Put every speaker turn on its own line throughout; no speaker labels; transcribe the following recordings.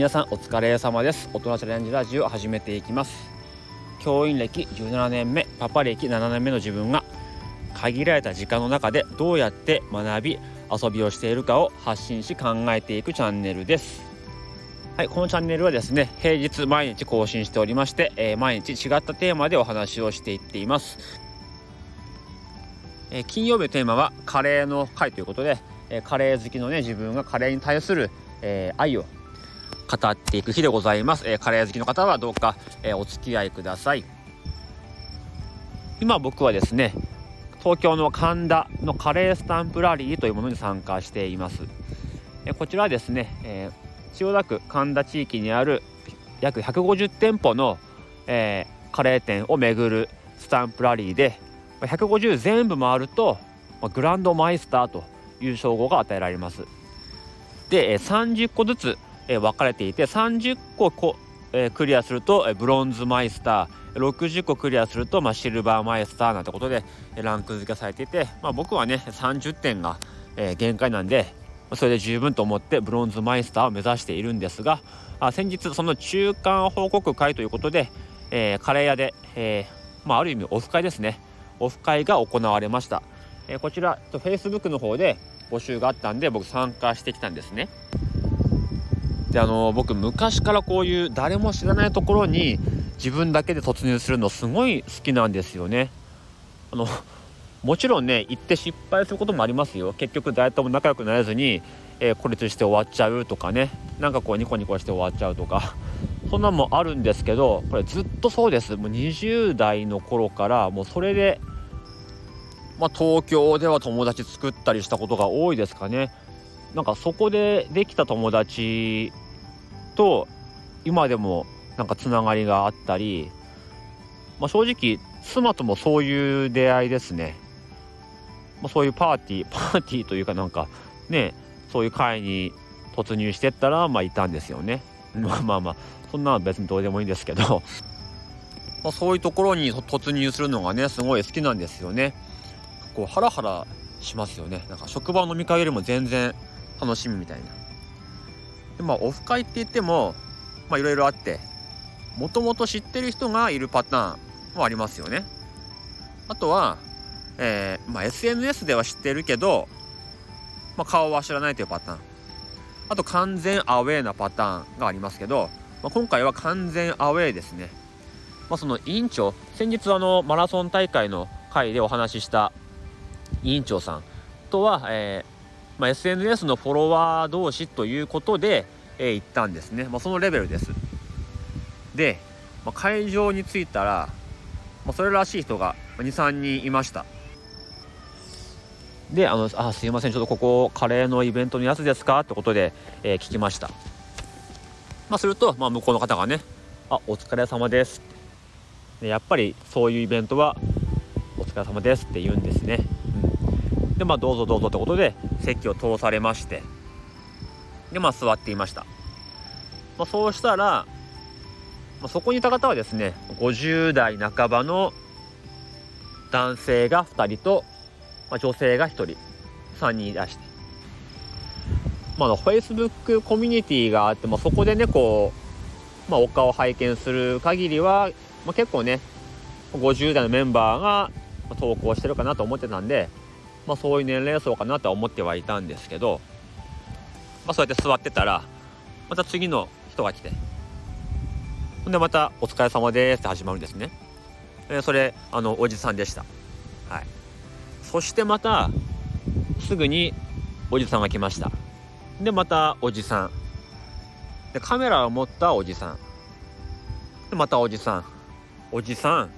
皆さんお疲れ様です。大人チャレンジラジオ始めていきます。教員歴17年目パパ歴7年目の自分が限られた時間の中でどうやって学び遊びをしているかを発信し考えていくチャンネルです。はい、このチャンネルはですね平日毎日更新しておりまして、えー、毎日違ったテーマでお話をしていっています、えー、金曜日のテーマはカレーの会ということで、えー、カレー好きのね自分がカレーに対する、え愛を語っていく日でございます、えカレー好きの方はどうか、えお付き合いください。今僕はですね東京の神田のカレースタンプラリーというものに参加しています。えこちらはですね、え千代田区神田地域にある約150店舗の、えー、カレー店を巡るスタンプラリーで150全部回ると、ま、グランドマイスターという称号が与えられます。で、え30個ずつ、え分かれていて30個こ、え、クリアすると、えブロンズマイスター。60個クリアすると、まあ、シルバーマイスターなんてことでランク付けされていて、まあ、僕はね30点が、え、限界なんでそれで十分と思ってブロンズマイスターを目指しているんですがあ先日その中間報告会ということで、えー、カレー屋で、えー、まあ、ある意味オフ会ですね。オフ会が行われました、えー、こちら Facebook の方で募集があったんで僕参加してきたんですね。であの僕昔からこういう誰も知らないところに自分だけで突入するのすごい好きなんですよね。あのもちろんね行って失敗することもありますよ。結局誰とも仲良くなれずに、えー、孤立して終わっちゃうとかね。なんかこうニコニコして終わっちゃうとか。そんなんもあるんですけどこれずっとそうです。もう20代の頃からもうそれで、まあ、東京では友達作ったりしたことが多いですかね。なんかそこでできた友達と今でもなんかつながりがあったり、まあ、正直妻ともそういう出会いですね。まあ、そういうパーティー パーティーというかなんかねそういう会に突入してったらまあいたんですよね。まあまあまあそんなのは別にどうでもいいんですけど。まあそういうところに突入するのがねすごい好きなんですよね。こうハラハラしますよね。なんか職場の飲み会よりも全然楽しみみたいな。でまあオフ会って言ってもまあいろいろあってもともと知ってる人がいるパターンもありますよね。あとはえー、まあ、SNS では知ってるけど、まあ、顔は知らないというパターン。あと完全アウェーなパターンがありますけど、まあ、今回は完全アウェーですね、まあ、その委員長先日あのマラソン大会の会でお話しした委員長さんとは、えーまあ、SNS のフォロワー同士ということで、え、行ったんですね、まあ、そのレベルです。で、まあ、会場に着いたら、ま、それらしい人が23人いました。であのあすいません。ちょっとここカレーのイベントのやつですか？ってことで、えー、聞きました。まあすると、まあ、向こうの方がね「あお疲れ様です」でやっぱりそういうイベントは「お疲れ様です」って言うんですね、でまあどうぞどうぞってことで席を通されまして。でまあ座っていました、まあ、そうしたら、まあ、そこにいた方はですね50代半ばの男性が2人とまあ、女性が1人3人いらして、まあ、の Facebook コミュニティがあって、まあ、そこでねこう、まあ、お顔を拝見する限りは、まあ、結構ね50代のメンバーが投稿してるかなと思ってたんで、まあ、そういう年齢層かなとは思ってはいたんですけど、まあ、そうやって座ってたらまた次の人が来てほんでまた「お疲れ様です」って始まるんですね。えそれあのおじさんでした。はい。そしてまたすぐにおじさんが来ました。でまたおじさん。でカメラを持ったおじさん。でまたおじさん。おじさん。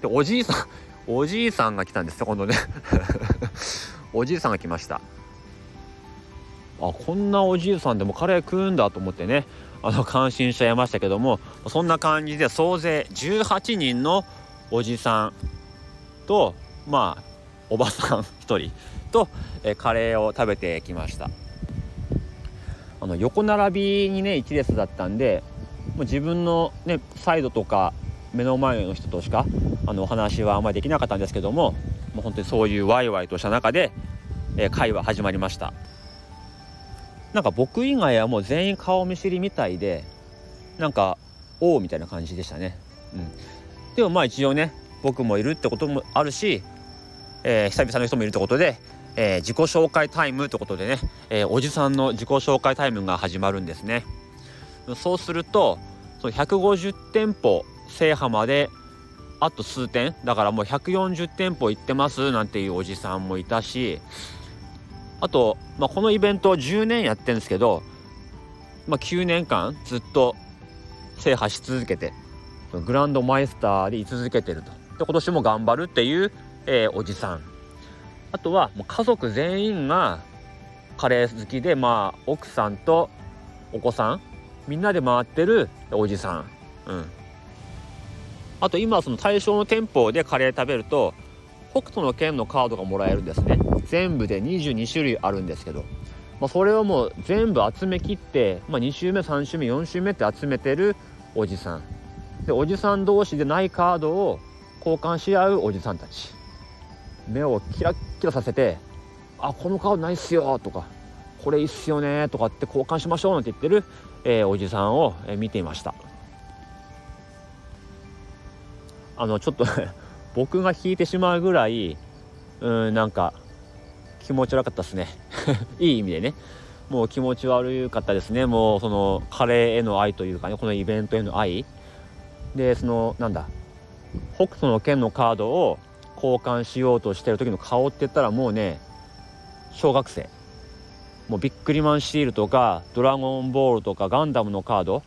でおじいさん。おじいさんが来たんですよ今度ね。おじいさんが来ました。あこんなおじいさんでもカレー食うんだと思ってね。あの感心しちゃいましたけどもそんな感じで総勢18人のおじさんとまあおばさん1人と、えカレーを食べてきました。あの横並びにね1列だったんでもう自分のねサイドとか目の前の人としかあのお話はあんまりできなかったんですけどももう本当にそういうワイワイとした中で、えー、会話始まりましたなんか僕以外はもう全員顔見知りみたいでなんかおおみたいな感じでしたね。うん、でもまあ一応ね僕もいるってこともあるし、えー、久々の人もいるってことで、えー、自己紹介タイムってことでね、えー、おじさんの自己紹介タイムが始まるんですね。そうするとその150店舗制覇まであと数点だからもう140店舗行ってますなんていうおじさんもいたしあと、まあ、このイベント10年やってるんですけど、まあ、9年間ずっと制覇し続けてグランドマイスターで居続けてると。で今年も頑張るっていう、えー、おじさん。あとはもう家族全員がカレー好きでまあ奥さんとお子さんみんなで回ってるおじさん、うん、あと今その対象の店舗でカレー食べると北斗の拳のカードがもらえるんですね。全部で22種類あるんですけど、まあ、それをもう全部集めきって、まあ、2週目3週目4週目って集めてるおじさん。でおじさん同士でないカードを交換し合うおじさんたち。目をキラッキラさせて「あこのカードないっすよ」とか「これいいっすよね」とかって交換しましょうなんて言ってる、えー、おじさんを、見ていました。あのちょっと 僕が引いてしまうぐらいうんなんか気持ち悪かったですね。いい意味でね。もう気持ち悪かったですね。もうそのカレーへの愛というかねこのイベントへの愛。でそのなんだ北斗の拳のカードを交換しようとしてる時の顔って言ったらもうね小学生。もうビックリマンシールとかドラゴンボールとかガンダムのカード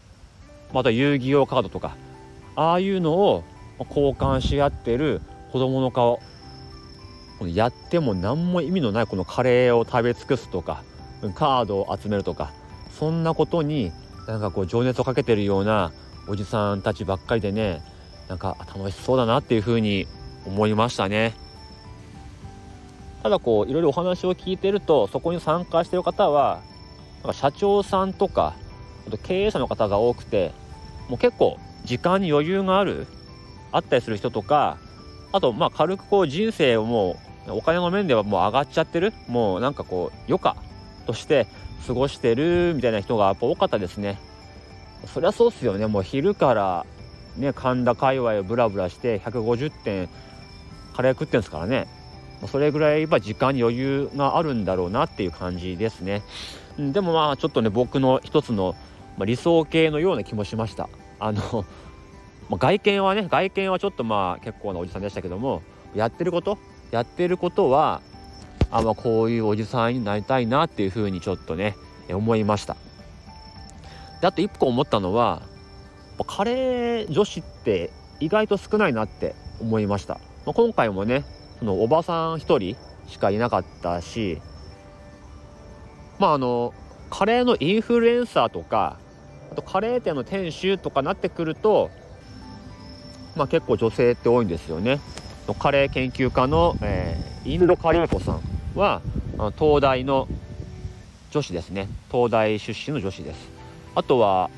また遊戯王カードとかああいうのを交換し合ってる子供の顔このやっても何も意味のないこのカレーを食べ尽くすとかカードを集めるとかそんなことになんかこう情熱をかけてるようなおじさんたちばっかりでねなんか楽しそうだなっていうふうに思いましたね。ただこういろいろお話を聞いてるとそこに参加してる方はなんか社長さんとかあと経営者の方が多くてもう結構時間に余裕があるあったりする人とかあとまあ軽くこう人生をもうお金の面ではもう上がっちゃってるもうなんかこう余暇として過ごしてるみたいな人がやっぱ多かったですね。そりゃそうっすよね。もう昼からね神田界隈をブラブラして150点カレー食ってんですからね。それぐらいやっぱ時間に余裕があるんだろうなっていう感じですね。でもまあちょっとね僕の一つの理想形のような気もしました。あのまあ、外見はね外見はちょっとまあ結構なおじさんでしたけどもやってることやってることはあまあこういうおじさんになりたいなっていうふうにちょっとね思いました。であと一個思ったのはカレー女子って意外と少ないなって思いました、まあ、今回もねそのおばさん一人しかいなかったしまああのカレーのインフルエンサーとかあとカレー店の店主とかなってくるとまあ、結構女性って多いんですよね。カレー研究家の、えー、インドカリーコさんは東大の女子ですね。東大出身の女子です。あとは、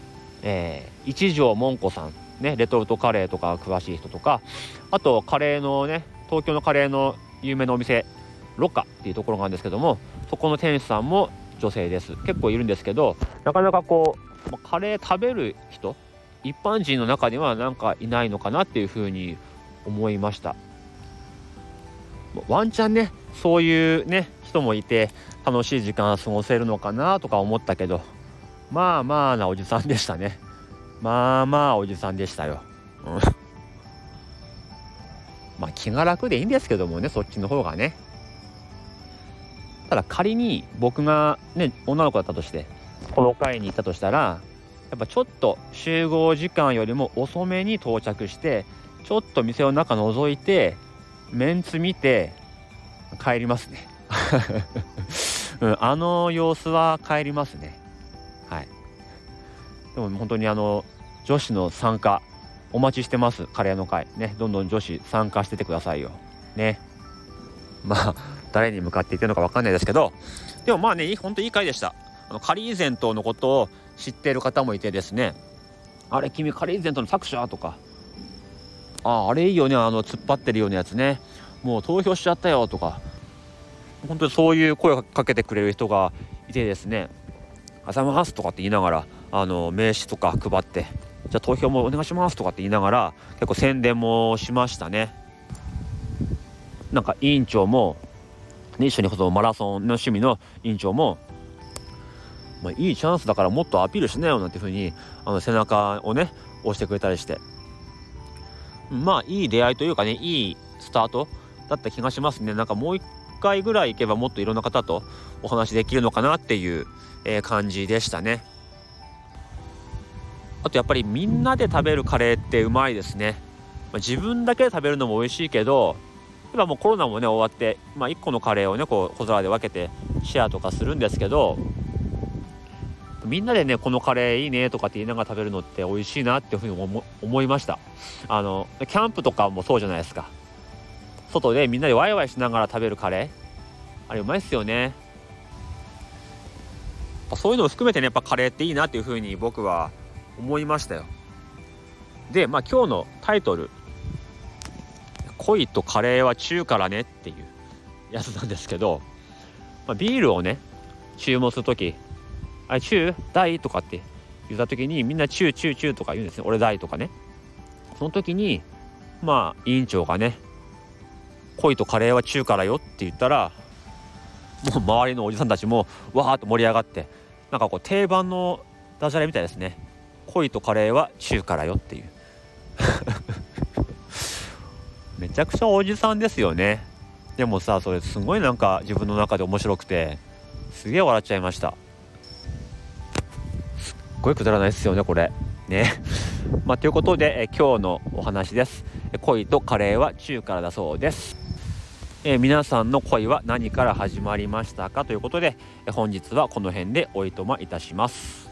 えー、一条も子さんね。レトルトカレーとか詳しい人とか。あとカレーのね東京のカレーの有名なお店ロカっていうところがあるんですけどもそこの店主さんも女性です。結構いるんですけどなかなかこうカレー食べる人一般人の中にはなんかいないのかなっていうふうに思いました。ワンチャンねそういうね人もいて楽しい時間過ごせるのかなとか思ったけどまあまあなおじさんでしたね。まあまあおじさんでしたよ、うん、まあ気が楽でいいんですけどもねそっちの方がね。ただ仮に僕がね女の子だったとしてこの会に行ったとしたらやっぱちょっと集合時間よりも遅めに到着してちょっと店の中覗いてメンツ見て帰りますね、うん、あの様子は帰りますね。はい。でも本当にあの女子の参加お待ちしてますカレーの会。ねどんどん女子参加しててくださいよ。ね。まあ誰に向かって言ってるのか分かんないですけど。でもまあね本当いい回でした。あのカリーゼントのことを知っている方もいてですね。あれ君カリーゼントの作者とか。ああれいいよねあの突っ張ってるようなやつね。もう投票しちゃったよとか。本当にそういう声をかけてくれる人がいてですねあざます」とかって言いながらあの名刺とか配って「じゃあ投票もお願いします」とかって言いながら結構宣伝もしましたね。なんか委員長も、ね、一緒にそのマラソンの趣味の委員長もまあ、いいチャンスだからもっとアピールしなよなんていうふうにあの背中をね押してくれたりして。まあいい出会いというかねいいスタートだった気がしますね。なんかもう一回ぐらい行けばもっといろんな方とお話できるのかなっていう、えー、感じでしたね。あとやっぱりみんなで食べるカレーってうまいですね、まあ、自分だけで食べるのも美味しいけど今もうコロナもね終わって、まあ、1個のカレーをねこう小皿で分けてシェアとかするんですけどみんなでねこのカレーいいねとかって言いながら食べるのって美味しいなっていうふうに思いました。あのキャンプとかもそうじゃないですか。外でみんなでワイワイしながら食べるカレー。あれうまいっすよね。そういうのを含めてねやっぱカレーっていいなっていうふうに僕は思いましたよ。でまあ今日のタイトル「恋とカレーは中からね」っていうやつなんですけど、まあ、ビールをね注文する時あチュー大とかって言った時にみんなチューチューチューとか言うんですね。俺大とかね。その時にまあ委員長がね恋とカレーは中からよって言ったらもう周りのおじさんたちもわーっと盛り上がってなんかこう定番のダジャレみたいですね。恋とカレーは中からよっていう。めちゃくちゃおじさんですよね。でもさそれすごいなんか自分の中で面白くてすげえ笑っちゃいました。ごいくだらないですよねこれ。ね。まあということで、え今日のお話です。恋とカレーは中からだそうです。え皆さんの恋は何から始まりましたかということでえ本日はこの辺でおいとまいたします。